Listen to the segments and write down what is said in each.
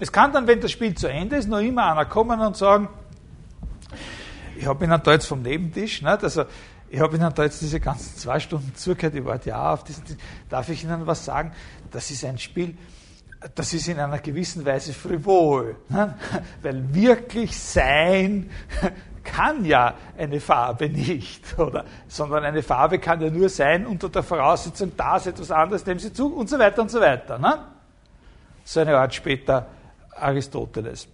Es kann dann, wenn das Spiel zu Ende ist, noch immer einer kommen und sagen, ich habe Ihnen da jetzt vom Nebentisch, nicht? also ich habe Ihnen da jetzt diese ganzen zwei Stunden zugehört, ich warte ja auf diesen, darf ich Ihnen was sagen? Das ist ein Spiel, das ist in einer gewissen Weise frivol, ne? weil wirklich sein kann ja eine Farbe nicht, oder? Sondern eine Farbe kann ja nur sein unter der Voraussetzung, dass etwas anderes dem sie zu und so weiter und so weiter. Ne? So eine Art später Aristoteles.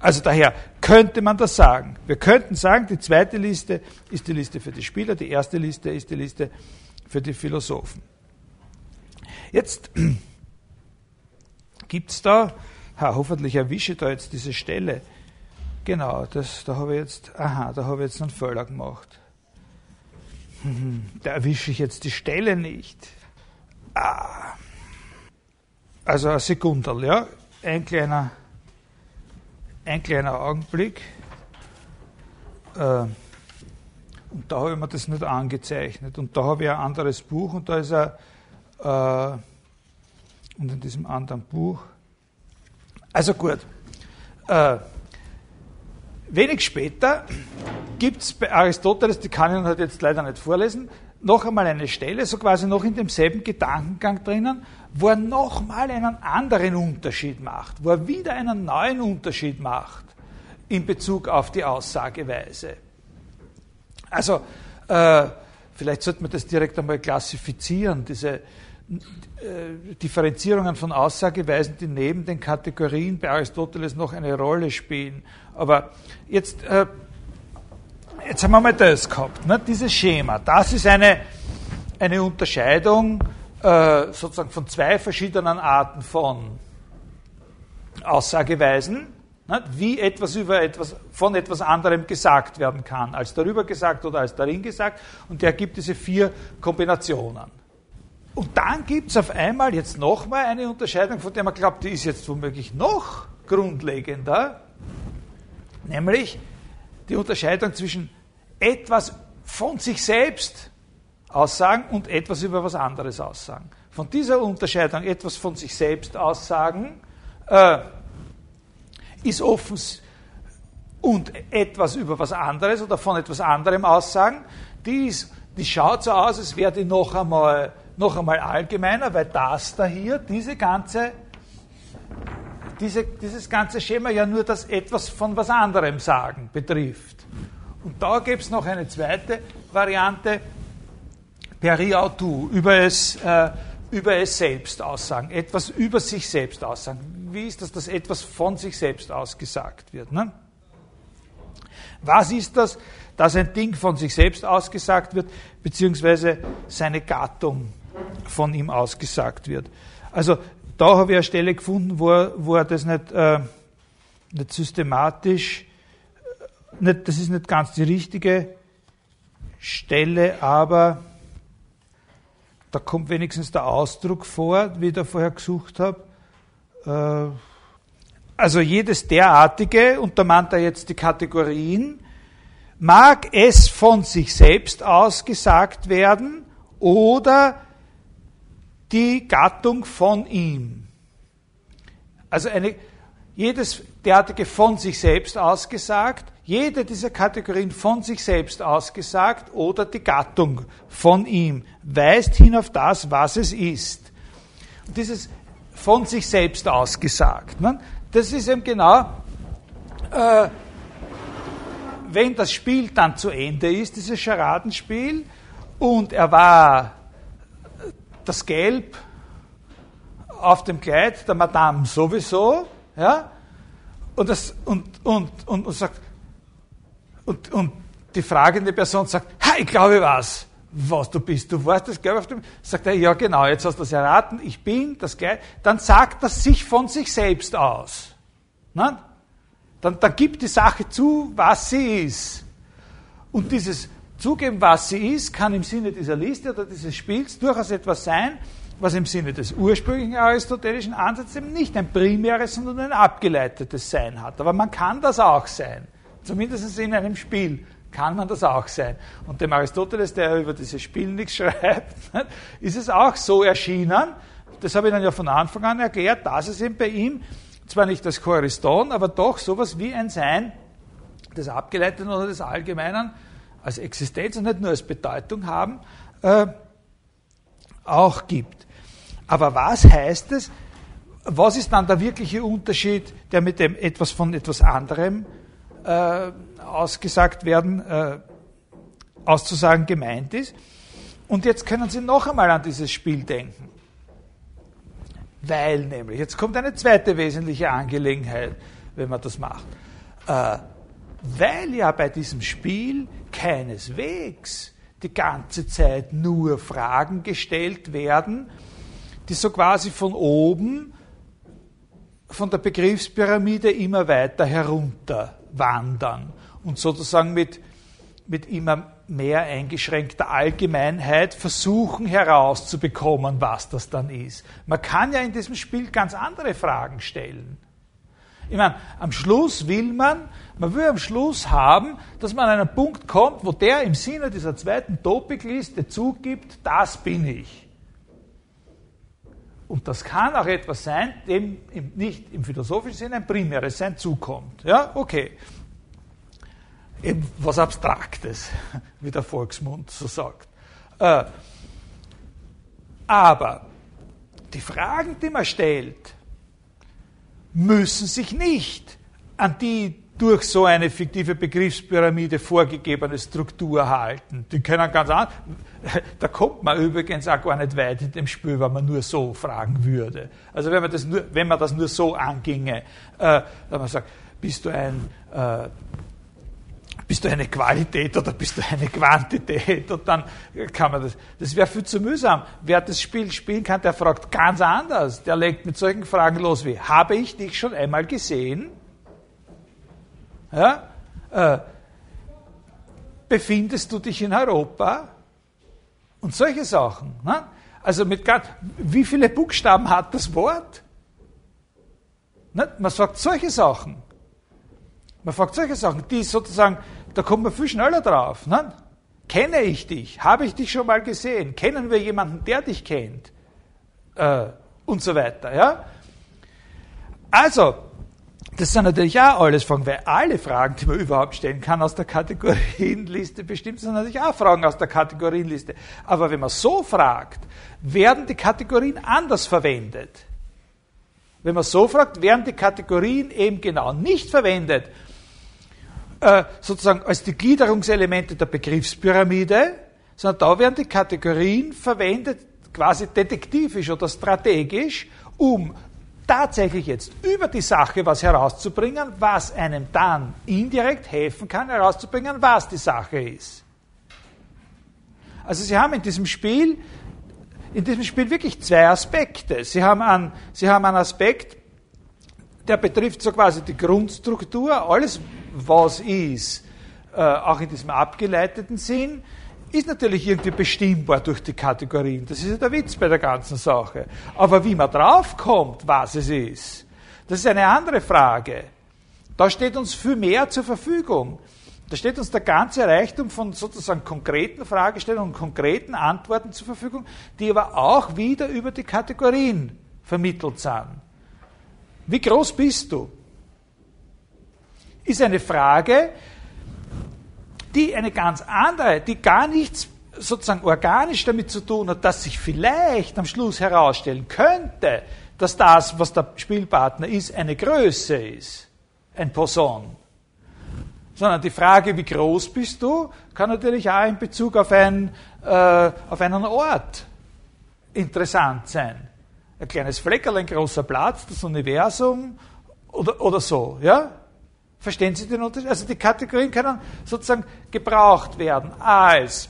Also daher könnte man das sagen. Wir könnten sagen, die zweite Liste ist die Liste für die Spieler, die erste Liste ist die Liste für die Philosophen. Jetzt gibt es da, ha, hoffentlich erwische ich da jetzt diese Stelle. Genau, das, da habe ich jetzt, aha, da habe ich jetzt einen Fehler gemacht. Da erwische ich jetzt die Stelle nicht. Ah. Also eine Sekunde, ja, ein kleiner, ein kleiner Augenblick. Äh, und da habe ich mir das nicht angezeichnet. Und da habe ich ein anderes Buch und da ist er, äh, und in diesem anderen Buch. Also gut. Äh, wenig später gibt es bei Aristoteles, die kann ich halt jetzt leider nicht vorlesen, noch einmal eine Stelle, so quasi noch in demselben Gedankengang drinnen, wo er nochmal einen anderen Unterschied macht, wo er wieder einen neuen Unterschied macht in Bezug auf die Aussageweise. Also, äh, vielleicht sollte man das direkt einmal klassifizieren, diese äh, Differenzierungen von Aussageweisen, die neben den Kategorien bei Aristoteles noch eine Rolle spielen. Aber jetzt, äh, jetzt haben wir mal das gehabt, ne? dieses Schema. Das ist eine, eine Unterscheidung äh, sozusagen von zwei verschiedenen Arten von Aussageweisen, ne? wie etwas über etwas, von etwas anderem gesagt werden kann, als darüber gesagt oder als darin gesagt. Und der gibt diese vier Kombinationen. Und dann gibt es auf einmal jetzt nochmal eine Unterscheidung, von der man glaubt, die ist jetzt womöglich noch grundlegender, nämlich die Unterscheidung zwischen etwas von sich selbst aussagen und etwas über was anderes aussagen. Von dieser Unterscheidung etwas von sich selbst aussagen äh, ist offen und etwas über was anderes oder von etwas anderem aussagen, die, ist, die schaut so aus, als wäre die noch einmal, noch einmal allgemeiner, weil das da hier, diese ganze diese, dieses ganze Schema ja nur das etwas von was anderem sagen betrifft. Und da gibt es noch eine zweite Variante, Periautu, über es, äh, über es selbst aussagen, etwas über sich selbst aussagen. Wie ist das, dass etwas von sich selbst ausgesagt wird? Ne? Was ist das, dass ein Ding von sich selbst ausgesagt wird, beziehungsweise seine Gattung von ihm ausgesagt wird? Also da habe ich eine Stelle gefunden, wo er, wo er das nicht, äh, nicht systematisch, äh, nicht, das ist nicht ganz die richtige Stelle, aber da kommt wenigstens der Ausdruck vor, wie ich da vorher gesucht habe. Äh, also jedes derartige, und da meint er jetzt die Kategorien, mag es von sich selbst ausgesagt werden oder die Gattung von ihm. Also eine, jedes derartige von sich selbst ausgesagt, jede dieser Kategorien von sich selbst ausgesagt oder die Gattung von ihm weist hin auf das, was es ist. Und dieses von sich selbst ausgesagt, ne, das ist eben genau, äh, wenn das Spiel dann zu Ende ist, dieses Scharadenspiel, und er war das Gelb auf dem Kleid der Madame sowieso, ja, und, das, und, und, und, und sagt, und, und die fragende Person sagt, ha, ich glaube was, was du bist, du warst das Gelb auf dem, sagt er, ja genau, jetzt hast du das erraten, ich bin das Gelb, dann sagt das sich von sich selbst aus. Ne? Dann, dann gibt die Sache zu, was sie ist. Und dieses Zugeben, was sie ist, kann im Sinne dieser Liste oder dieses Spiels durchaus etwas sein, was im Sinne des ursprünglichen aristotelischen Ansatzes eben nicht ein primäres, sondern ein abgeleitetes Sein hat. Aber man kann das auch sein. Zumindest in einem Spiel kann man das auch sein. Und dem Aristoteles, der über dieses Spiel nichts schreibt, ist es auch so erschienen, das habe ich dann ja von Anfang an erklärt, dass es eben bei ihm zwar nicht das Choriston, aber doch sowas wie ein Sein des Abgeleiteten oder des Allgemeinen als Existenz und nicht nur als Bedeutung haben, äh, auch gibt. Aber was heißt es? Was ist dann der wirkliche Unterschied, der mit dem etwas von etwas anderem äh, ausgesagt werden, äh, auszusagen gemeint ist? Und jetzt können Sie noch einmal an dieses Spiel denken. Weil nämlich, jetzt kommt eine zweite wesentliche Angelegenheit, wenn man das macht. Äh, weil ja bei diesem Spiel keineswegs die ganze Zeit nur Fragen gestellt werden, die so quasi von oben, von der Begriffspyramide immer weiter herunter wandern und sozusagen mit, mit immer mehr eingeschränkter Allgemeinheit versuchen herauszubekommen, was das dann ist. Man kann ja in diesem Spiel ganz andere Fragen stellen. Ich meine, am Schluss will man, man will am Schluss haben, dass man an einen Punkt kommt, wo der im Sinne dieser zweiten Topikliste zugibt, das bin ich. Und das kann auch etwas sein, dem nicht im philosophischen Sinne ein primäres Sein zukommt. Ja, okay eben was Abstraktes, wie der Volksmund so sagt. Äh, aber die Fragen, die man stellt, müssen sich nicht an die durch so eine fiktive Begriffspyramide vorgegebene Struktur halten. Die können ganz anders. Da kommt man übrigens auch gar nicht weit in dem Spiel, wenn man nur so fragen würde. Also wenn man das nur, wenn man das nur so anginge, äh, wenn man sagt, bist du ein äh, bist du eine Qualität oder bist du eine Quantität? Und dann kann man das. Das wäre viel zu mühsam. Wer das Spiel spielen kann, der fragt ganz anders. Der legt mit solchen Fragen los wie, habe ich dich schon einmal gesehen? Ja? Äh, befindest du dich in Europa? Und solche Sachen. Ne? Also mit ganz, wie viele Buchstaben hat das Wort? Ne? Man sagt solche Sachen. Man fragt solche Sachen, die sozusagen da kommt man viel schneller drauf. Ne? Kenne ich dich? Habe ich dich schon mal gesehen? Kennen wir jemanden, der dich kennt? Äh, und so weiter. Ja? Also, das sind natürlich auch alles Fragen, weil alle Fragen, die man überhaupt stellen kann aus der Kategorienliste, bestimmt sind natürlich auch Fragen aus der Kategorienliste. Aber wenn man so fragt, werden die Kategorien anders verwendet. Wenn man so fragt, werden die Kategorien eben genau nicht verwendet, äh, sozusagen als die Gliederungselemente der Begriffspyramide, sondern da werden die Kategorien verwendet, quasi detektivisch oder strategisch, um tatsächlich jetzt über die Sache was herauszubringen, was einem dann indirekt helfen kann, herauszubringen, was die Sache ist. Also Sie haben in diesem Spiel, in diesem Spiel wirklich zwei Aspekte. Sie haben einen, Sie haben einen Aspekt, der betrifft so quasi die Grundstruktur, alles, was ist, äh, auch in diesem abgeleiteten Sinn, ist natürlich irgendwie bestimmbar durch die Kategorien. Das ist ja der Witz bei der ganzen Sache. Aber wie man draufkommt, was es ist, das ist eine andere Frage. Da steht uns viel mehr zur Verfügung. Da steht uns der ganze Reichtum von sozusagen konkreten Fragestellungen und konkreten Antworten zur Verfügung, die aber auch wieder über die Kategorien vermittelt sind. Wie groß bist du? ist eine Frage, die eine ganz andere, die gar nichts sozusagen organisch damit zu tun hat, dass sich vielleicht am Schluss herausstellen könnte, dass das, was der Spielpartner ist, eine Größe ist, ein Person. Sondern die Frage, wie groß bist du, kann natürlich auch in Bezug auf, ein, äh, auf einen Ort interessant sein. Ein kleines Fleckerl, ein großer Platz, das Universum oder, oder so. Ja? Verstehen Sie den Unterschied? Also die Kategorien können sozusagen gebraucht werden als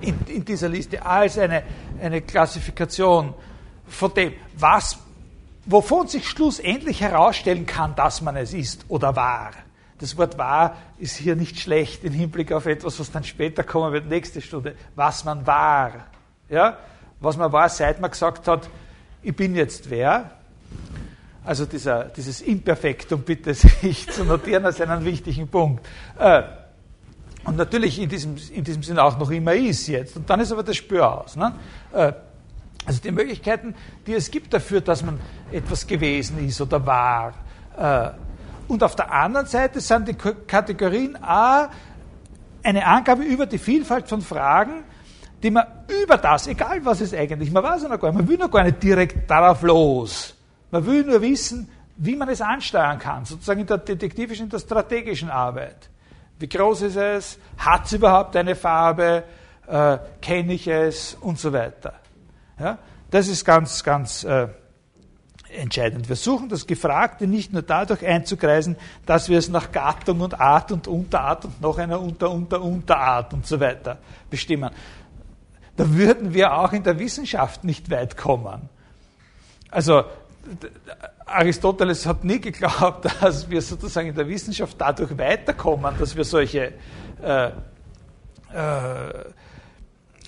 in, in dieser Liste als eine, eine Klassifikation von dem, was, wovon sich schlussendlich herausstellen kann, dass man es ist oder war. Das Wort war ist hier nicht schlecht im Hinblick auf etwas, was dann später kommen wird, nächste Stunde. Was man war. Ja? Was man war, seit man gesagt hat, ich bin jetzt wer. Also dieser, dieses Imperfektum bitte sich zu notieren als einen wichtigen Punkt. Äh, und natürlich in diesem, in diesem Sinne auch noch immer ist jetzt. Und dann ist aber das Spür aus. Ne? Äh, Also die Möglichkeiten, die es gibt dafür, dass man etwas gewesen ist oder war. Äh, und auf der anderen Seite sind die Kategorien A eine Angabe über die Vielfalt von Fragen, die man über das, egal was es eigentlich, man weiß ja noch gar nicht, man will noch gar nicht direkt darauf los. Man will nur wissen, wie man es ansteuern kann, sozusagen in der detektivischen, in der strategischen Arbeit. Wie groß ist es? Hat es überhaupt eine Farbe? Äh, Kenne ich es? Und so weiter. Ja? Das ist ganz, ganz äh, entscheidend. Wir suchen das Gefragte nicht nur dadurch einzukreisen, dass wir es nach Gattung und Art und Unterart und noch einer Unter, Unter, Unterart und so weiter bestimmen. Da würden wir auch in der Wissenschaft nicht weit kommen. Also Aristoteles hat nie geglaubt, dass wir sozusagen in der Wissenschaft dadurch weiterkommen, dass wir solche, äh, äh,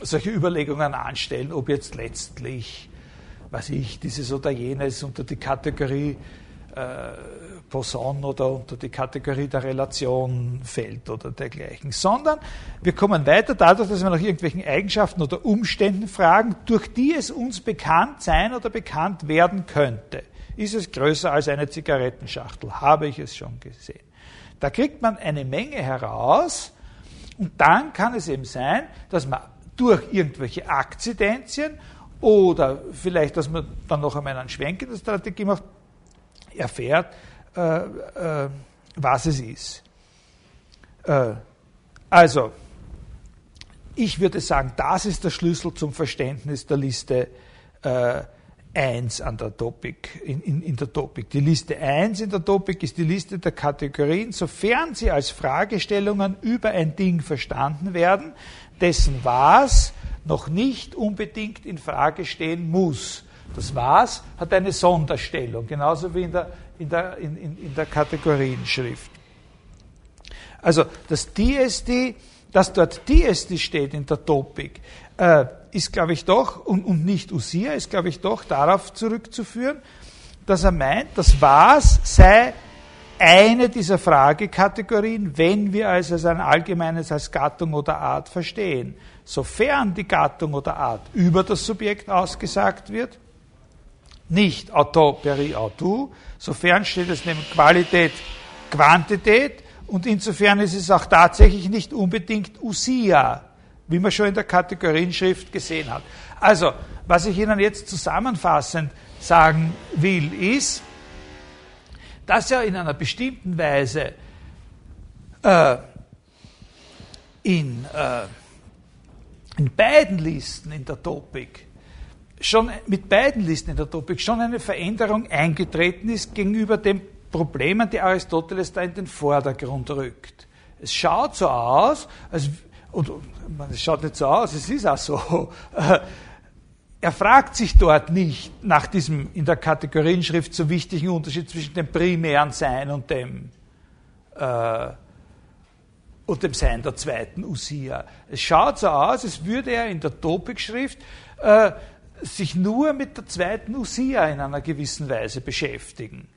solche Überlegungen anstellen, ob jetzt letztlich weiß ich, dieses oder jenes unter die Kategorie äh, Poson oder unter die Kategorie der Relation fällt oder dergleichen, sondern wir kommen weiter dadurch, dass wir nach irgendwelchen Eigenschaften oder Umständen fragen, durch die es uns bekannt sein oder bekannt werden könnte. Ist es größer als eine Zigarettenschachtel? Habe ich es schon gesehen? Da kriegt man eine Menge heraus und dann kann es eben sein, dass man durch irgendwelche Akzidenzien oder vielleicht, dass man dann noch einmal einen Schwenk in der Strategie macht, erfährt, äh, äh, was es ist. Äh, also, ich würde sagen, das ist der Schlüssel zum Verständnis der Liste äh, 1 an der Topic, in, in, in, der Topic. Die Liste 1 in der Topic ist die Liste der Kategorien, sofern sie als Fragestellungen über ein Ding verstanden werden, dessen was noch nicht unbedingt in Frage stehen muss. Das Was hat eine Sonderstellung, genauso wie in der, in der, in, in, in der Kategorienschrift. Also das DSD, dass dort DSD steht in der Topik, äh, ist, glaube ich, doch, und, und nicht Usia, ist, glaube ich, doch darauf zurückzuführen, dass er meint, das Was sei eine dieser Fragekategorien, wenn wir es als ein allgemeines als Gattung oder Art verstehen sofern die Gattung oder Art über das Subjekt ausgesagt wird, nicht auto peri autu, sofern steht es neben Qualität, Quantität und insofern ist es auch tatsächlich nicht unbedingt usia, wie man schon in der Kategorienschrift gesehen hat. Also, was ich Ihnen jetzt zusammenfassend sagen will, ist, dass ja in einer bestimmten Weise äh, in äh, in beiden Listen in der Topik schon mit beiden Listen in der Topik schon eine Veränderung eingetreten ist gegenüber den Problemen, die Aristoteles da in den Vordergrund rückt. Es schaut so aus, als, und es schaut nicht so aus, es ist auch so. Er fragt sich dort nicht nach diesem in der Kategorienschrift so wichtigen Unterschied zwischen dem primären Sein und dem äh, und dem Sein der zweiten Usia. Es schaut so aus, als würde er in der Topikschrift äh, sich nur mit der zweiten Usia in einer gewissen Weise beschäftigen.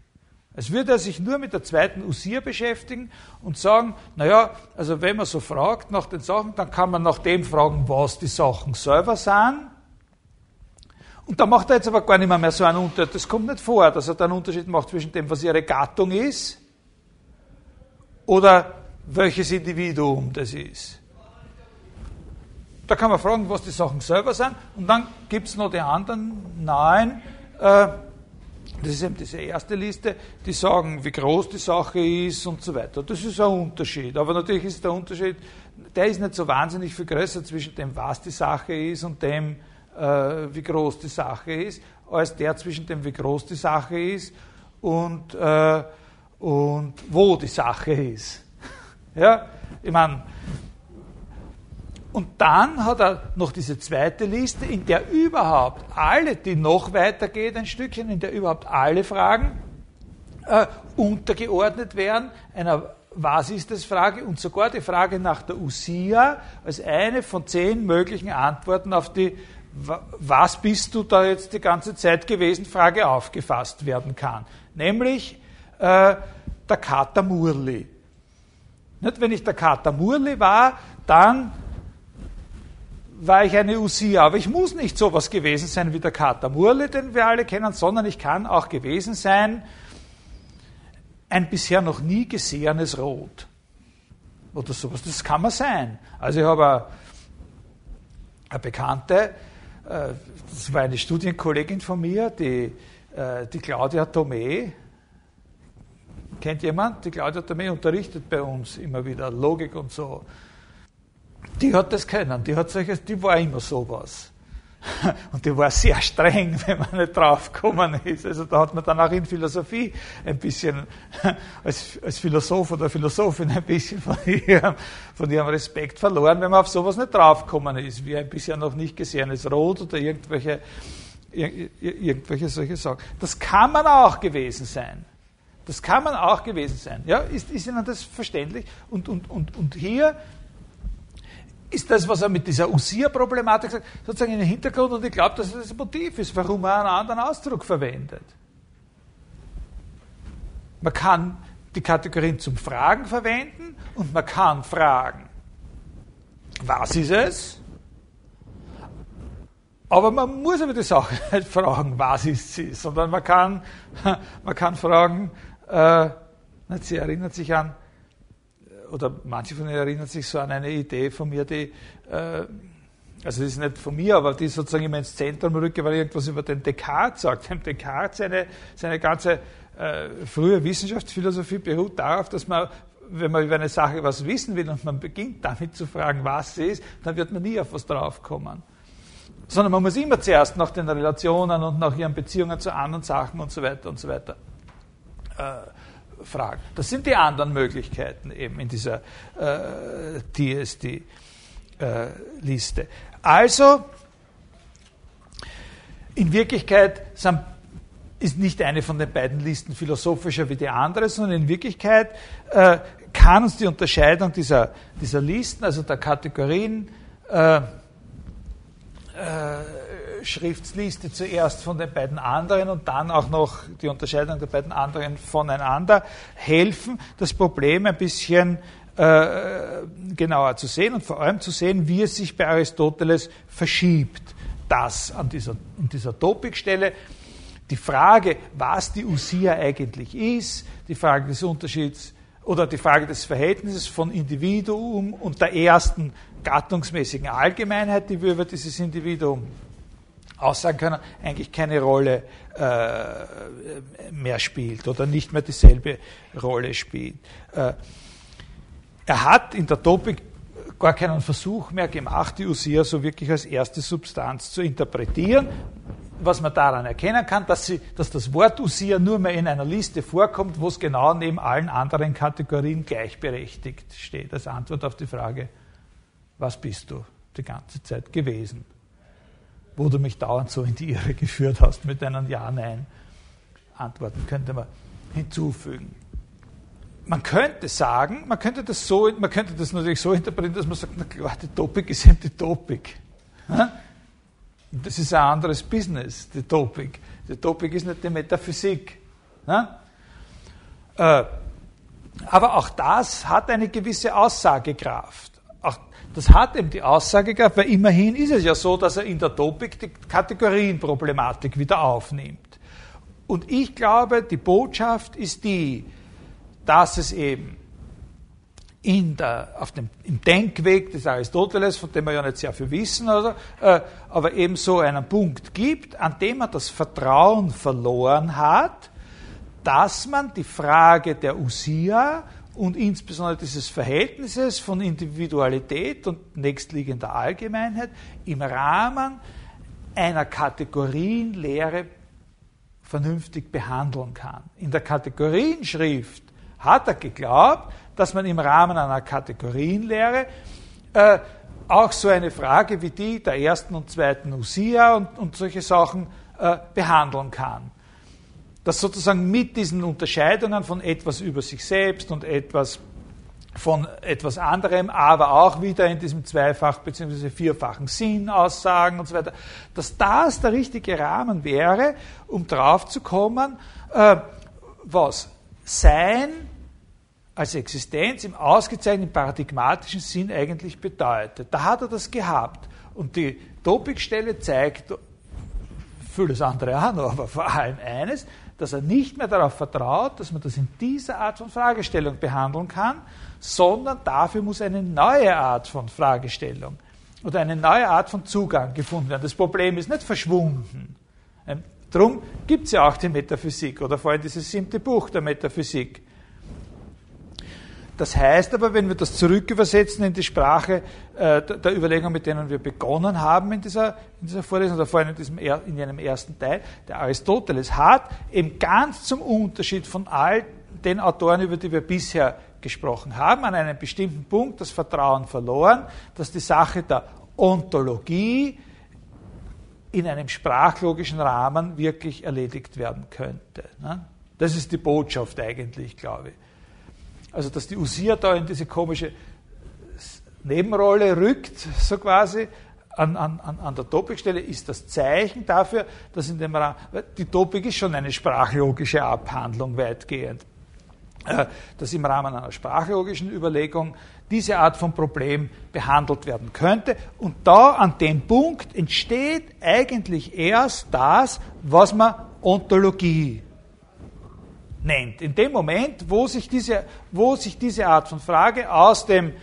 Als würde er sich nur mit der zweiten Usia beschäftigen und sagen, naja, also wenn man so fragt nach den Sachen, dann kann man nach dem fragen, was die Sachen selber sind. Und da macht er jetzt aber gar nicht mehr, so einen Unterschied. Das kommt nicht vor, dass er da einen Unterschied macht zwischen dem, was ihre Gattung ist, oder welches Individuum das ist. Da kann man fragen, was die Sachen selber sind. Und dann gibt es noch die anderen nahen, äh, das ist eben diese erste Liste, die sagen, wie groß die Sache ist und so weiter. Das ist ein Unterschied. Aber natürlich ist der Unterschied, der ist nicht so wahnsinnig viel größer zwischen dem, was die Sache ist und dem, äh, wie groß die Sache ist, als der zwischen dem, wie groß die Sache ist und, äh, und wo die Sache ist. Ja, ich meine, und dann hat er noch diese zweite Liste, in der überhaupt alle, die noch weitergeht, ein Stückchen, in der überhaupt alle Fragen äh, untergeordnet werden, einer Was ist das Frage und sogar die Frage nach der Usia als eine von zehn möglichen Antworten auf die Was bist du da jetzt die ganze Zeit gewesen Frage aufgefasst werden kann. Nämlich äh, der Kater Murli. Nicht, wenn ich der Kater Murli war, dann war ich eine Usia. Aber ich muss nicht so was gewesen sein wie der Kater Murle, den wir alle kennen, sondern ich kann auch gewesen sein ein bisher noch nie gesehenes Rot. Oder sowas. Das kann man sein. Also ich habe eine Bekannte, äh, das war eine Studienkollegin von mir, die, äh, die Claudia Tomé. Kennt jemand? Die Claudia Tomé unterrichtet bei uns immer wieder Logik und so. Die hat das können, die, hat solches, die war immer sowas. Und die war sehr streng, wenn man nicht draufgekommen ist. Also da hat man dann auch in Philosophie ein bisschen, als, als Philosoph oder Philosophin ein bisschen von ihrem, von ihrem Respekt verloren, wenn man auf sowas nicht draufgekommen ist, wie ein bisher noch nicht gesehenes Rot oder irgendwelche, irgendwelche solche Sachen. Das kann man auch gewesen sein. Das kann man auch gewesen sein. Ja, ist, ist Ihnen das verständlich? Und, und, und, und hier ist das, was er mit dieser Usir-Problematik sagt, sozusagen in den Hintergrund und ich glaube, dass das das Motiv ist, warum er einen anderen Ausdruck verwendet. Man kann die Kategorien zum Fragen verwenden und man kann fragen, was ist es? Aber man muss aber die Sache nicht fragen, was ist sie, sondern man kann, man kann fragen, äh, sie erinnert sich an, oder manche von Ihnen erinnern sich so an eine Idee von mir, die, äh, also das ist nicht von mir, aber die sozusagen immer ins Zentrum rücke, weil irgendwas über den Descartes sagt. Dem Descartes seine, seine ganze äh, frühe Wissenschaftsphilosophie beruht darauf, dass man, wenn man über eine Sache was wissen will und man beginnt damit zu fragen, was sie ist, dann wird man nie auf was draufkommen. Sondern man muss immer zuerst nach den Relationen und nach ihren Beziehungen zu anderen Sachen und so weiter und so weiter äh, fragen. Das sind die anderen Möglichkeiten eben in dieser äh, TSD-Liste. Äh, also, in Wirklichkeit sind, ist nicht eine von den beiden Listen philosophischer wie die andere, sondern in Wirklichkeit äh, kann uns die Unterscheidung dieser, dieser Listen, also der Kategorien, äh, äh Schriftsliste zuerst von den beiden anderen und dann auch noch die Unterscheidung der beiden anderen voneinander helfen, das Problem ein bisschen äh, genauer zu sehen und vor allem zu sehen, wie es sich bei Aristoteles verschiebt. Das an dieser, an dieser Topikstelle. Die Frage, was die Usia eigentlich ist, die Frage des Unterschieds oder die Frage des Verhältnisses von Individuum und der ersten gattungsmäßigen Allgemeinheit, die wir über dieses Individuum aussagen können, eigentlich keine Rolle äh, mehr spielt oder nicht mehr dieselbe Rolle spielt. Äh, er hat in der Topik gar keinen Versuch mehr gemacht, die Usia so wirklich als erste Substanz zu interpretieren. Was man daran erkennen kann, dass, sie, dass das Wort Usia nur mehr in einer Liste vorkommt, wo es genau neben allen anderen Kategorien gleichberechtigt steht, als Antwort auf die Frage, was bist du die ganze Zeit gewesen? Wo du mich dauernd so in die Irre geführt hast mit deinen Ja-Nein-Antworten, könnte man hinzufügen. Man könnte sagen, man könnte das so, man könnte das natürlich so interpretieren, dass man sagt, na klar, die Topik ist eben die Topik. Das ist ein anderes Business, die Topik. Die Topik ist nicht die Metaphysik. Äh, aber auch das hat eine gewisse Aussagekraft. Das hat eben die Aussage gehabt, weil immerhin ist es ja so, dass er in der Topik die Kategorienproblematik wieder aufnimmt. Und ich glaube, die Botschaft ist die, dass es eben in der, auf dem, im Denkweg des Aristoteles, von dem wir ja nicht sehr viel wissen, oder, äh, aber eben so einen Punkt gibt, an dem man das Vertrauen verloren hat, dass man die Frage der Usia und insbesondere dieses Verhältnisses von Individualität und nächstliegender Allgemeinheit im Rahmen einer Kategorienlehre vernünftig behandeln kann. In der Kategorienschrift hat er geglaubt, dass man im Rahmen einer Kategorienlehre äh, auch so eine Frage wie die der ersten und zweiten Usia und, und solche Sachen äh, behandeln kann dass sozusagen mit diesen Unterscheidungen von etwas über sich selbst und etwas von etwas anderem, aber auch wieder in diesem zweifach- bzw. vierfachen Sinn aussagen und so weiter, dass das der richtige Rahmen wäre, um drauf zu kommen, äh, was Sein als Existenz im ausgezeichneten paradigmatischen Sinn eigentlich bedeutet. Da hat er das gehabt. Und die Topikstelle zeigt vieles andere auch noch, aber vor allem eines, dass er nicht mehr darauf vertraut, dass man das in dieser Art von Fragestellung behandeln kann, sondern dafür muss eine neue Art von Fragestellung oder eine neue Art von Zugang gefunden werden. Das Problem ist nicht verschwunden. Ähm, Darum gibt es ja auch die Metaphysik oder vor allem dieses siebte Buch der Metaphysik. Das heißt aber, wenn wir das zurückübersetzen in die Sprache äh, der Überlegungen, mit denen wir begonnen haben in dieser, in dieser Vorlesung, oder vorhin in, diesem, in einem ersten Teil, der Aristoteles hat eben ganz zum Unterschied von all den Autoren, über die wir bisher gesprochen haben, an einem bestimmten Punkt das Vertrauen verloren, dass die Sache der Ontologie in einem sprachlogischen Rahmen wirklich erledigt werden könnte. Ne? Das ist die Botschaft eigentlich, glaube ich. Also, dass die Usia da in diese komische Nebenrolle rückt, so quasi, an, an, an der Topikstelle, ist das Zeichen dafür, dass in dem Rahmen, die Topik ist schon eine sprachlogische Abhandlung weitgehend, äh, dass im Rahmen einer sprachlogischen Überlegung diese Art von Problem behandelt werden könnte. Und da an dem Punkt entsteht eigentlich erst das, was man Ontologie nennt. In dem Moment, wo sich diese, wo sich diese Art von Frage aus, dem,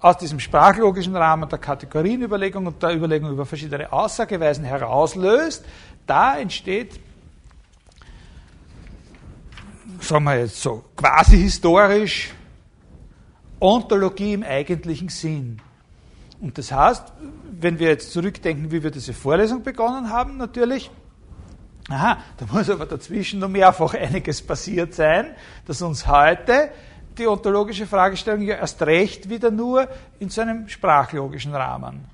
aus diesem sprachlogischen Rahmen der Kategorienüberlegung und der Überlegung über verschiedene Aussageweisen herauslöst, da entsteht, sagen wir jetzt so, quasi historisch Ontologie im eigentlichen Sinn. Und das heißt, wenn wir jetzt zurückdenken, wie wir diese Vorlesung begonnen haben, natürlich, Aha, da muss aber dazwischen noch mehrfach einiges passiert sein, dass uns heute die ontologische Fragestellung ja erst recht wieder nur in so einem sprachlogischen Rahmen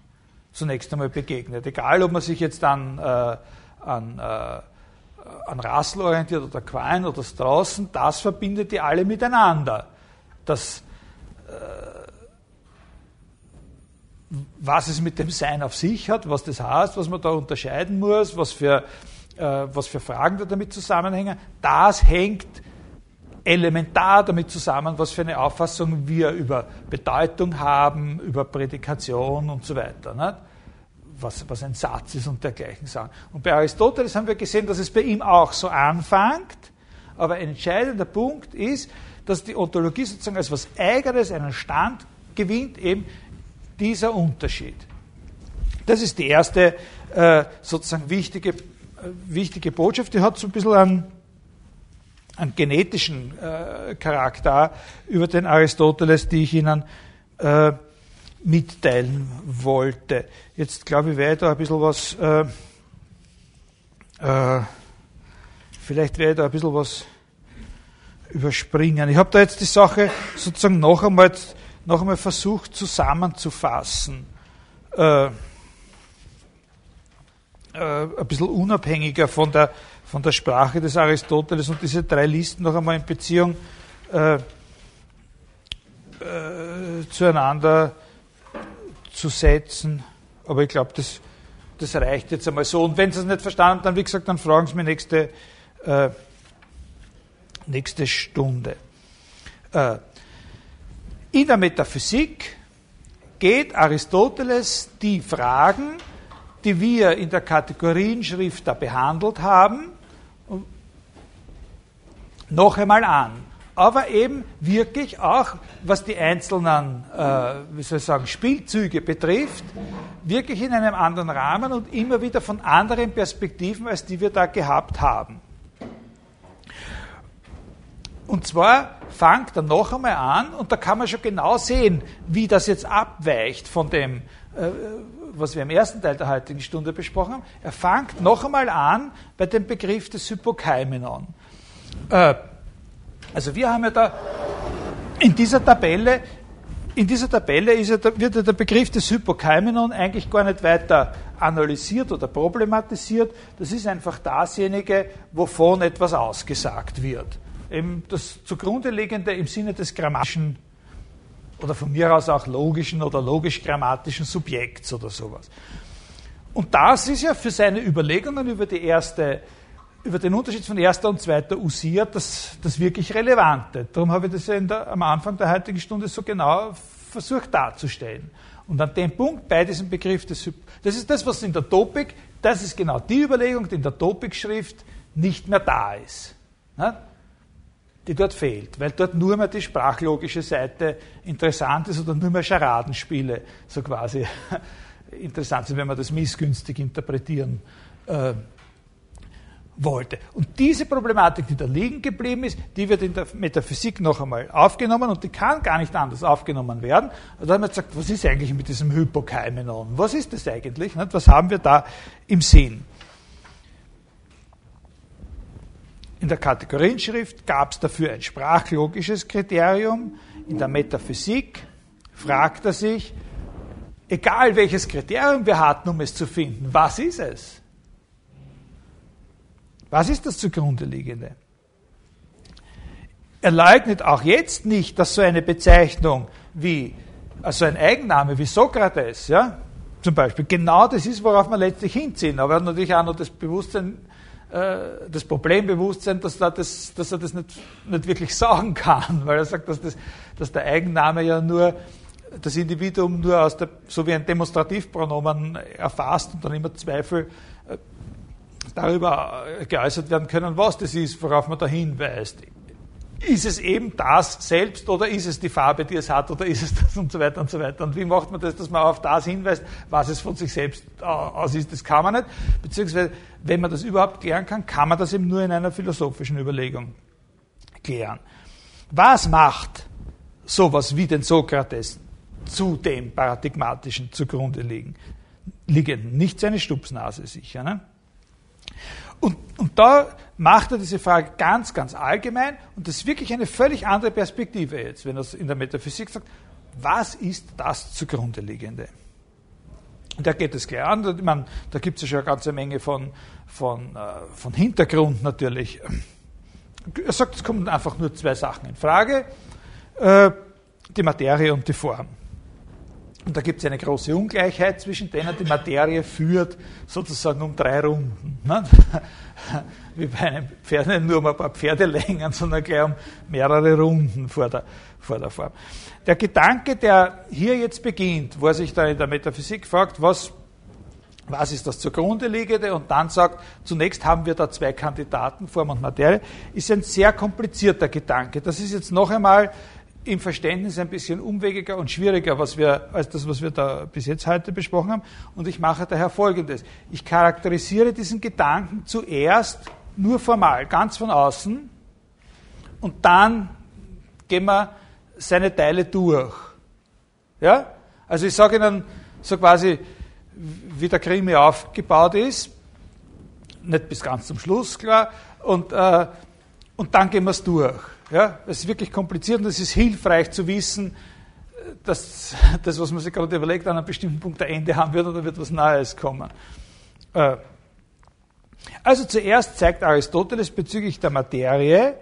zunächst einmal begegnet. Egal, ob man sich jetzt an, äh, an, äh, an Russell orientiert oder Quine oder Straußen, das verbindet die alle miteinander. Das, äh, was es mit dem Sein auf sich hat, was das heißt, was man da unterscheiden muss, was für was für Fragen da damit zusammenhängen, das hängt elementar damit zusammen, was für eine Auffassung wir über Bedeutung haben, über Prädikation und so weiter. Nicht? Was, was ein Satz ist und dergleichen Sachen. Und bei Aristoteles haben wir gesehen, dass es bei ihm auch so anfängt, aber ein entscheidender Punkt ist, dass die Ontologie sozusagen als was Eigenes einen Stand gewinnt, eben dieser Unterschied. Das ist die erste äh, sozusagen wichtige wichtige Botschaft, die hat so ein bisschen einen, einen genetischen äh, Charakter über den Aristoteles, die ich Ihnen äh, mitteilen wollte. Jetzt glaube ich, werde ich da ein bisschen was, äh, äh, vielleicht werde ich da ein bisschen was überspringen. Ich habe da jetzt die Sache sozusagen noch einmal, noch einmal versucht zusammenzufassen. Äh, ein bisschen unabhängiger von der, von der Sprache des Aristoteles und diese drei Listen noch einmal in Beziehung äh, äh, zueinander zu setzen. Aber ich glaube, das, das reicht jetzt einmal so. Und wenn Sie es nicht verstanden haben, dann, wie gesagt, dann fragen Sie mich nächste, äh, nächste Stunde. Äh, in der Metaphysik geht Aristoteles die Fragen, die wir in der Kategorienschrift da behandelt haben, noch einmal an. Aber eben wirklich auch, was die einzelnen, äh, wie soll ich sagen, Spielzüge betrifft, wirklich in einem anderen Rahmen und immer wieder von anderen Perspektiven, als die wir da gehabt haben. Und zwar fängt er noch einmal an, und da kann man schon genau sehen, wie das jetzt abweicht von dem, was wir im ersten Teil der heutigen Stunde besprochen haben. Er fängt noch einmal an bei dem Begriff des Hypokaimenon. Äh, also wir haben ja da in dieser Tabelle, in dieser Tabelle ja, wird ja der Begriff des Hypokaimenon eigentlich gar nicht weiter analysiert oder problematisiert. Das ist einfach dasjenige, wovon etwas ausgesagt wird. Eben das zugrunde liegende im Sinne des grammatischen oder von mir aus auch logischen oder logisch-grammatischen Subjekts oder sowas. Und das ist ja für seine Überlegungen über die erste, über den Unterschied von erster und zweiter Usia das, das wirklich Relevante. Darum habe ich das ja der, am Anfang der heutigen Stunde so genau versucht darzustellen. Und an dem Punkt bei diesem Begriff des das ist das, was in der Topik, das ist genau die Überlegung, die in der Topik-Schrift nicht mehr da ist. Ne? Die dort fehlt, weil dort nur mehr die sprachlogische Seite interessant ist oder nur mehr Scharadenspiele so quasi interessant sind, wenn man das missgünstig interpretieren äh, wollte. Und diese Problematik, die da liegen geblieben ist, die wird in der Metaphysik noch einmal aufgenommen und die kann gar nicht anders aufgenommen werden. Und da haben wir gesagt, was ist eigentlich mit diesem Hypokaimenon? Was ist das eigentlich? Was haben wir da im Sinn? In der Kategorienschrift gab es dafür ein sprachlogisches Kriterium. In der Metaphysik fragt er sich, egal welches Kriterium wir hatten, um es zu finden, was ist es? Was ist das zugrunde liegende? Er leugnet auch jetzt nicht, dass so eine Bezeichnung wie, also ein Eigenname wie Sokrates, ja, zum Beispiel, genau das ist, worauf wir letztlich hinziehen. Aber er hat natürlich auch noch das Bewusstsein, das Problembewusstsein, dass, er das, dass er das nicht, nicht wirklich sagen kann, weil er sagt, dass, das, dass der Eigenname ja nur das Individuum nur aus der, so wie ein Demonstrativpronomen erfasst und dann immer Zweifel äh, darüber geäußert werden können, was das ist, worauf man da hinweist. Ist es eben das selbst oder ist es die Farbe, die es hat oder ist es das und so weiter und so weiter. Und wie macht man das, dass man auf das hinweist, was es von sich selbst aus ist? Das kann man nicht. Beziehungsweise, wenn man das überhaupt klären kann, kann man das eben nur in einer philosophischen Überlegung klären. Was macht sowas wie den Sokrates zu dem paradigmatischen zugrunde liegen, liegenden? Nicht seine Stupsnase sicher. Ne? Und, und da macht er diese Frage ganz, ganz allgemein und das ist wirklich eine völlig andere Perspektive jetzt, wenn er es in der Metaphysik sagt, was ist das zugrunde liegende? Und da geht es gleich an, meine, da gibt es ja schon eine ganze Menge von, von, äh, von Hintergrund natürlich. Er sagt, es kommen einfach nur zwei Sachen in Frage, äh, die Materie und die Form. Und da gibt es eine große Ungleichheit zwischen denen. Die Materie führt sozusagen um drei Runden. Ne? Wie bei einem Pferd, nicht nur um ein paar Pferdelängen, sondern gleich um mehrere Runden vor der, vor der Form. Der Gedanke, der hier jetzt beginnt, wo er sich da in der Metaphysik fragt, was, was ist das zugrunde liegende und dann sagt, zunächst haben wir da zwei Kandidaten, Form und Materie, ist ein sehr komplizierter Gedanke. Das ist jetzt noch einmal im Verständnis ein bisschen umwegiger und schwieriger was wir, als das, was wir da bis jetzt heute besprochen haben. Und ich mache daher Folgendes. Ich charakterisiere diesen Gedanken zuerst nur formal, ganz von außen, und dann gehen wir seine Teile durch. Ja? Also ich sage Ihnen so quasi, wie der Krimi aufgebaut ist, nicht bis ganz zum Schluss, klar, und, äh, und dann gehen wir es durch. Ja, es ist wirklich kompliziert und es ist hilfreich zu wissen, dass das, was man sich gerade überlegt, an einem bestimmten Punkt ein Ende haben wird oder wird was Neues kommen. Äh, also zuerst zeigt Aristoteles bezüglich der Materie,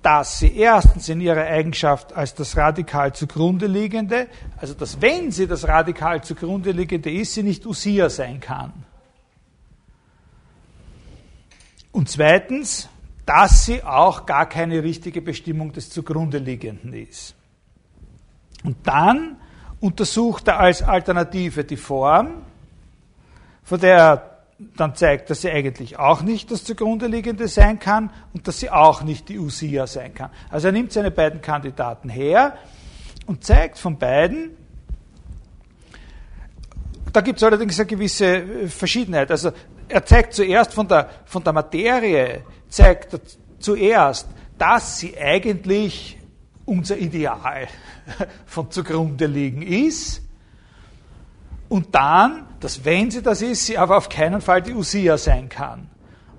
dass sie erstens in ihrer Eigenschaft als das radikal zugrunde liegende, also dass wenn sie das radikal zugrunde liegende ist, sie nicht Usia sein kann. Und zweitens, dass sie auch gar keine richtige Bestimmung des zugrunde liegenden ist. Und dann untersucht er als Alternative die Form, von der er dann zeigt, dass sie eigentlich auch nicht das zugrunde liegende sein kann und dass sie auch nicht die Usia sein kann. Also er nimmt seine beiden Kandidaten her und zeigt von beiden, da gibt es allerdings eine gewisse Verschiedenheit. Also er zeigt zuerst von der, von der Materie zeigt zuerst, dass sie eigentlich unser Ideal von zugrunde liegen ist. Und dann, dass wenn sie das ist, sie aber auf keinen Fall die Usia sein kann.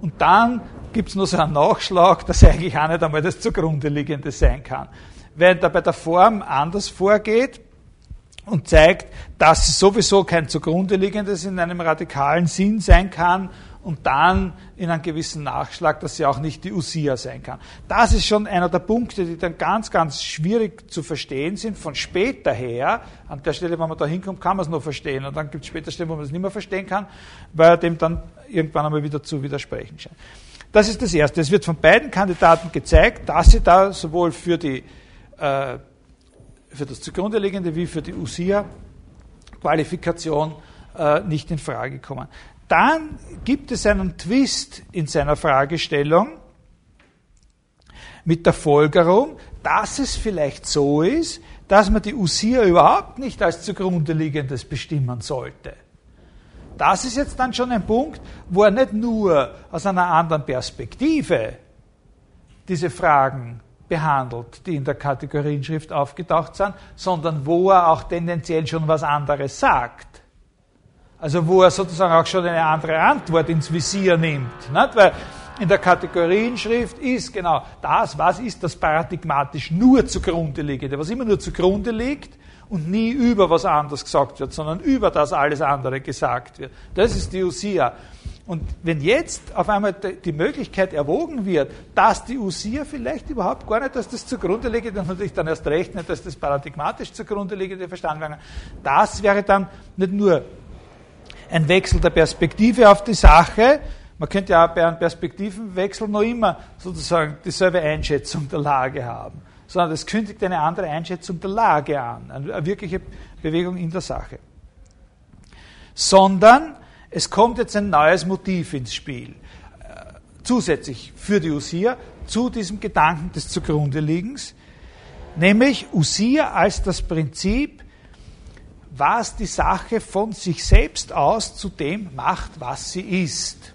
Und dann gibt es noch so einen Nachschlag, dass eigentlich auch nicht einmal das zugrunde liegende sein kann. Während er bei der Form anders vorgeht und zeigt, dass sie sowieso kein zugrunde liegendes in einem radikalen Sinn sein kann und dann in einem gewissen Nachschlag, dass sie auch nicht die Usia sein kann. Das ist schon einer der Punkte, die dann ganz, ganz schwierig zu verstehen sind, von später her. An der Stelle, wenn man da hinkommt, kann man es noch verstehen. Und dann gibt es später Stellen, wo man es nicht mehr verstehen kann, weil dem dann irgendwann einmal wieder zu widersprechen scheint. Das ist das Erste. Es wird von beiden Kandidaten gezeigt, dass sie da sowohl für, die, äh, für das zugrunde liegende wie für die Usia Qualifikation äh, nicht in Frage kommen. Dann gibt es einen Twist in seiner Fragestellung mit der Folgerung, dass es vielleicht so ist, dass man die Usia überhaupt nicht als zugrunde liegendes bestimmen sollte. Das ist jetzt dann schon ein Punkt, wo er nicht nur aus einer anderen Perspektive diese Fragen behandelt, die in der Kategorienschrift aufgetaucht sind, sondern wo er auch tendenziell schon was anderes sagt. Also wo er sozusagen auch schon eine andere Antwort ins Visier nimmt. Nicht? Weil in der Kategorienschrift ist genau das, was ist das paradigmatisch nur zugrunde liegende, was immer nur zugrunde liegt und nie über was anderes gesagt wird, sondern über das alles andere gesagt wird. Das ist die Usia. Und wenn jetzt auf einmal die Möglichkeit erwogen wird, dass die Usia vielleicht überhaupt gar nicht, dass das zugrunde liegende, und natürlich dann erst recht nicht, dass das paradigmatisch zugrunde liegende verstanden werden das wäre dann nicht nur ein Wechsel der Perspektive auf die Sache, man könnte ja bei einem Perspektivenwechsel noch immer sozusagen dieselbe Einschätzung der Lage haben, sondern es kündigt eine andere Einschätzung der Lage an, eine wirkliche Bewegung in der Sache. Sondern es kommt jetzt ein neues Motiv ins Spiel, äh, zusätzlich für die Usia zu diesem Gedanken des Zugrundeliegens, nämlich Usia als das Prinzip, was die Sache von sich selbst aus zu dem macht, was sie ist.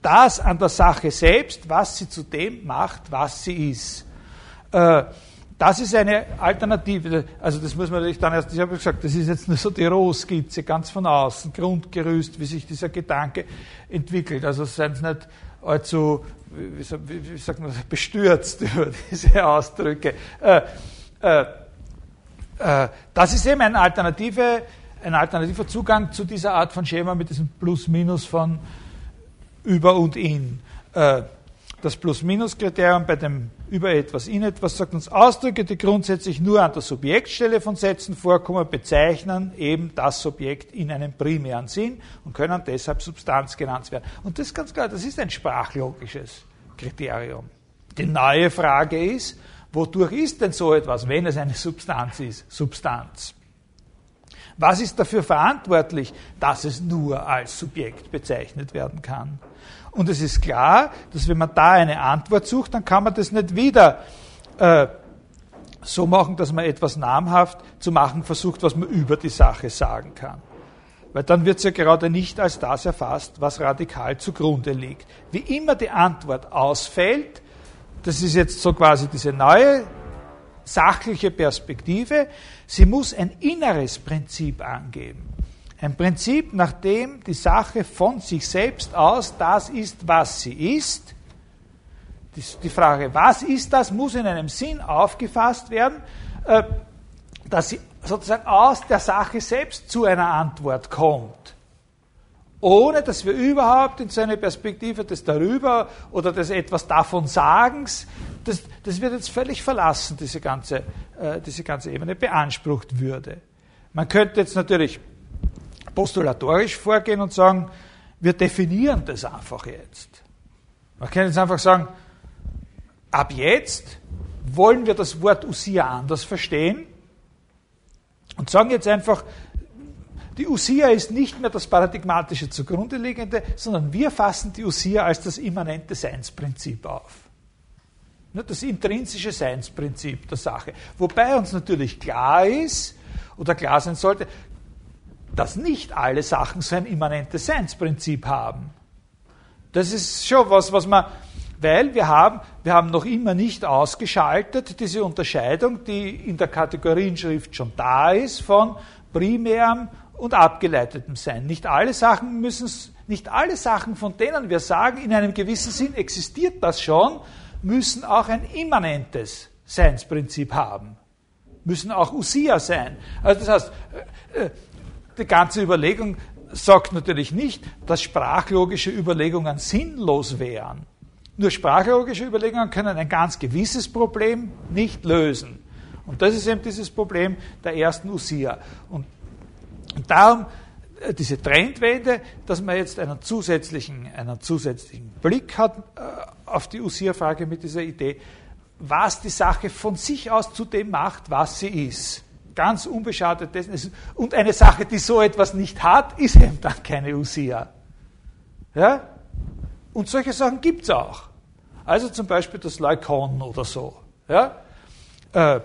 Das an der Sache selbst, was sie zu dem macht, was sie ist. Äh, das ist eine Alternative. Also das muss man natürlich dann erst, ich habe gesagt, das ist jetzt nur so die Rohskizze, ganz von außen, Grundgerüst, wie sich dieser Gedanke entwickelt. Also seien Sie nicht allzu, wie, sagt man, bestürzt über diese Ausdrücke. Äh, äh, das ist eben eine Alternative, ein alternativer Zugang zu dieser Art von Schema mit diesem Plus-Minus von über und in. Äh, das Plus-Minus-Kriterium bei dem über etwas in etwas sagt uns Ausdrücke, die grundsätzlich nur an der Subjektstelle von Sätzen vorkommen, bezeichnen eben das Subjekt in einem primären Sinn und können deshalb Substanz genannt werden. Und das ist ganz klar, das ist ein sprachlogisches Kriterium. Die neue Frage ist, Wodurch ist denn so etwas, wenn es eine Substanz ist? Substanz. Was ist dafür verantwortlich, dass es nur als Subjekt bezeichnet werden kann? Und es ist klar, dass wenn man da eine Antwort sucht, dann kann man das nicht wieder äh, so machen, dass man etwas namhaft zu machen versucht, was man über die Sache sagen kann. Weil dann wird es ja gerade nicht als das erfasst, was radikal zugrunde liegt. Wie immer die Antwort ausfällt, das ist jetzt so quasi diese neue sachliche Perspektive, sie muss ein inneres Prinzip angeben. Ein Prinzip, nach dem die Sache von sich selbst aus das ist, was sie ist. Die Frage, was ist das, muss in einem Sinn aufgefasst werden, äh, dass sie sozusagen aus der Sache selbst zu einer Antwort kommt ohne dass wir überhaupt in so eine Perspektive des Darüber oder des etwas davon Sagens, das, das wird jetzt völlig verlassen, diese ganze, äh, diese ganze Ebene beansprucht würde. Man könnte jetzt natürlich postulatorisch vorgehen und sagen, wir definieren das einfach jetzt. Man kann jetzt einfach sagen, ab jetzt wollen wir das Wort Usia anders verstehen und sagen jetzt einfach, die Usia ist nicht mehr das paradigmatische zugrunde liegende, sondern wir fassen die Usia als das immanente Seinsprinzip auf. Das intrinsische Seinsprinzip der Sache. Wobei uns natürlich klar ist, oder klar sein sollte, dass nicht alle Sachen so ein immanentes Seinsprinzip haben. Das ist schon was, was man, weil wir haben, wir haben noch immer nicht ausgeschaltet diese Unterscheidung, die in der Kategorienschrift schon da ist, von primärem und abgeleitetem Sein. Nicht alle Sachen müssen, nicht alle Sachen, von denen wir sagen, in einem gewissen Sinn existiert das schon, müssen auch ein immanentes Seinsprinzip haben. Müssen auch Usia sein. Also das heißt, äh, äh, die ganze Überlegung sagt natürlich nicht, dass sprachlogische Überlegungen sinnlos wären. Nur sprachlogische Überlegungen können ein ganz gewisses Problem nicht lösen. Und das ist eben dieses Problem der ersten Usia. Und und darum äh, diese Trendwende, dass man jetzt einen zusätzlichen, einen zusätzlichen Blick hat äh, auf die Usia-Frage mit dieser Idee, was die Sache von sich aus zu dem macht, was sie ist. ganz unbeschadet dessen. Und eine Sache, die so etwas nicht hat, ist eben dann keine Usia. Ja? Und solche Sachen gibt es auch. Also zum Beispiel das Leukon oder so. Ja? Äh,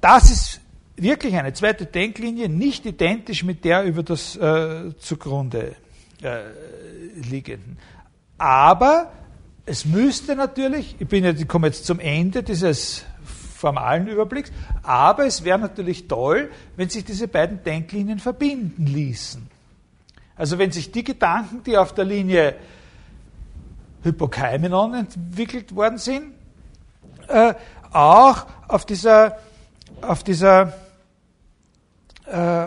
das ist wirklich eine zweite Denklinie, nicht identisch mit der über das äh, zugrunde äh, liegenden. Aber es müsste natürlich, ich bin jetzt, ich komme jetzt zum Ende dieses formalen Überblicks, aber es wäre natürlich toll, wenn sich diese beiden Denklinien verbinden ließen. Also wenn sich die Gedanken, die auf der Linie Hypokaimenon entwickelt worden sind, äh, auch auf dieser, auf dieser äh,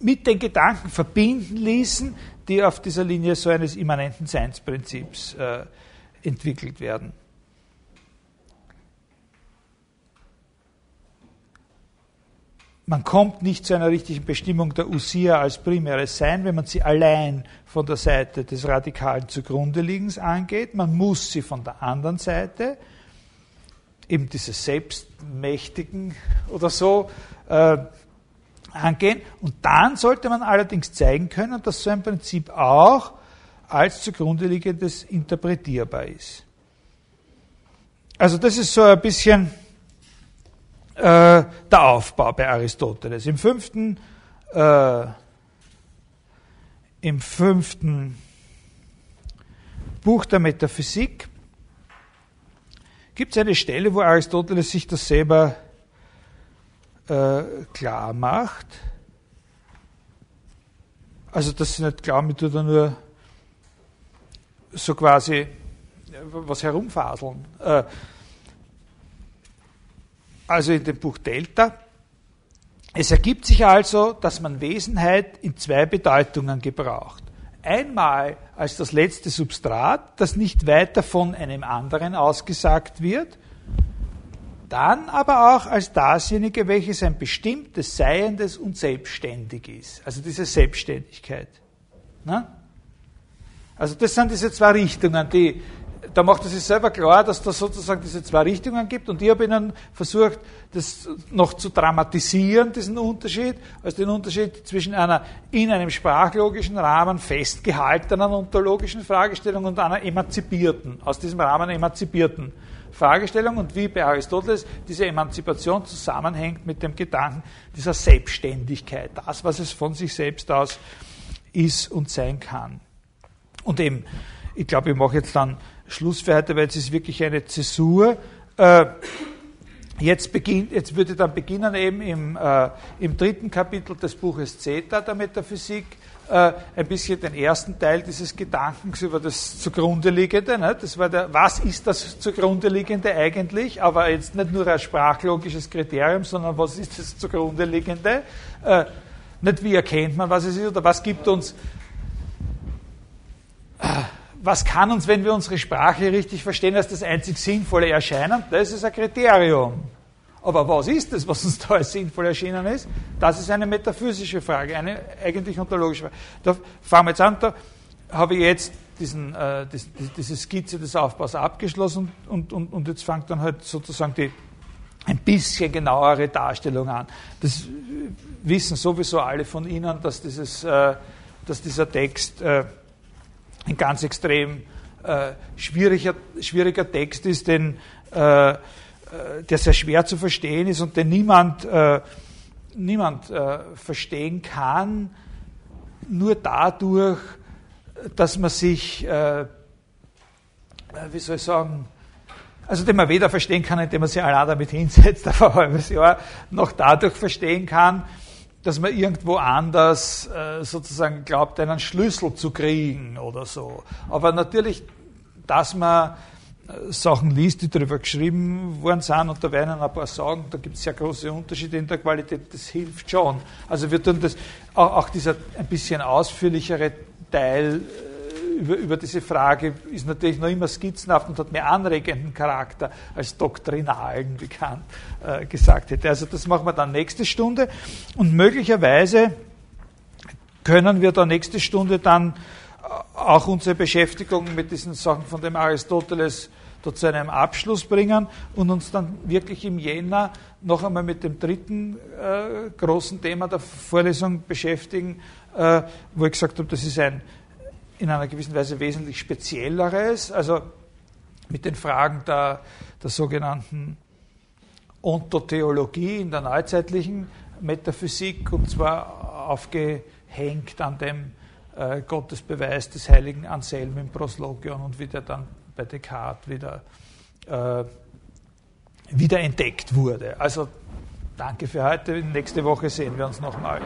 mit den Gedanken verbinden ließen, die auf dieser Linie so eines immanenten Seinsprinzips äh, entwickelt werden. Man kommt nicht zu einer richtigen Bestimmung der Usia als primäres Sein, wenn man sie allein von der Seite des radikalen Zugrundeliegens angeht. Man muss sie von der anderen Seite, eben dieses Selbstmächtigen oder so, äh, angehen. Und dann sollte man allerdings zeigen können, dass so ein Prinzip auch als zugrunde liegendes interpretierbar ist. Also das ist so ein bisschen äh, der Aufbau bei Aristoteles. Im fünften, äh, im fünften Buch der Metaphysik gibt es eine Stelle, wo Aristoteles sich das selber äh, klar macht. Also das ist nicht klar, mit oder nur so quasi was herumfaseln. Äh, also in dem Buch Delta. Es ergibt sich also, dass man Wesenheit in zwei Bedeutungen gebraucht. Einmal als das letzte Substrat, das nicht weiter von einem anderen ausgesagt wird, dann aber auch als dasjenige, welches ein bestimmtes Seiendes und selbstständig ist. Also diese Selbstständigkeit. Na? Also das sind diese zwei Richtungen, die, da macht er sich selber klar, dass da sozusagen diese zwei Richtungen gibt und ich habe Ihnen versucht, das noch zu dramatisieren, diesen Unterschied, als den Unterschied zwischen einer in einem sprachlogischen Rahmen festgehaltenen ontologischen Fragestellung und einer emanzipierten, aus diesem Rahmen emanzipierten Fragestellung und wie bei Aristoteles diese Emanzipation zusammenhängt mit dem Gedanken dieser Selbstständigkeit, das, was es von sich selbst aus ist und sein kann. Und eben, ich glaube, ich mache jetzt dann Schluss für heute, weil es ist wirklich eine Zäsur. Äh, jetzt, beginnt, jetzt würde dann beginnen eben im, äh, im dritten Kapitel des Buches Zeta der Metaphysik äh, ein bisschen den ersten Teil dieses Gedankens über das zugrunde liegende. Ne? Das war der, was ist das zugrunde liegende eigentlich? Aber jetzt nicht nur ein sprachlogisches Kriterium, sondern was ist das zugrunde liegende? Äh, nicht wie erkennt man, was es ist oder was gibt uns, äh, was kann uns, wenn wir unsere Sprache richtig verstehen, als das einzig Sinnvolle erscheinen? Das ist ein Kriterium. Aber was ist das, was uns da als sinnvoll erschienen ist? Das ist eine metaphysische Frage, eine eigentlich ontologische Frage. Da fangen wir jetzt an, da habe ich jetzt diesen, äh, das, diese Skizze des Aufbaus abgeschlossen und, und, und jetzt fängt dann halt sozusagen die ein bisschen genauere Darstellung an. Das wissen sowieso alle von Ihnen, dass, dieses, äh, dass dieser Text äh, ein ganz extrem äh, schwieriger, schwieriger Text ist, denn äh, der sehr schwer zu verstehen ist und den niemand, äh, niemand äh, verstehen kann, nur dadurch, dass man sich, äh, wie soll ich sagen, also den man weder verstehen kann, indem man sich allein damit hinsetzt auf ein halbes Jahr, noch dadurch verstehen kann, dass man irgendwo anders äh, sozusagen glaubt, einen Schlüssel zu kriegen oder so. Aber natürlich, dass man Sachen liest, die darüber geschrieben worden sind, und da werden ein paar sagen, da gibt es sehr große Unterschiede in der Qualität, das hilft schon. Also wir tun das, auch, dieser ein bisschen ausführlichere Teil äh, über, über diese Frage ist natürlich noch immer skizzenhaft und hat mehr anregenden Charakter als doktrinalen, wie Kant äh, gesagt hätte. Also das machen wir dann nächste Stunde und möglicherweise können wir da nächste Stunde dann auch unsere Beschäftigung mit diesen Sachen von dem Aristoteles da zu einem Abschluss bringen und uns dann wirklich im Jänner noch einmal mit dem dritten äh, großen Thema der Vorlesung beschäftigen, äh, wo ich gesagt habe, das ist ein in einer gewissen Weise wesentlich spezielleres, also mit den Fragen der, der sogenannten Ontotheologie in der neuzeitlichen Metaphysik und zwar aufgehängt an dem äh, Gottesbeweis des heiligen Anselm im Proslogion und wie der dann bei Descartes wieder, äh, wieder entdeckt wurde. Also danke für heute. Nächste Woche sehen wir uns nochmal.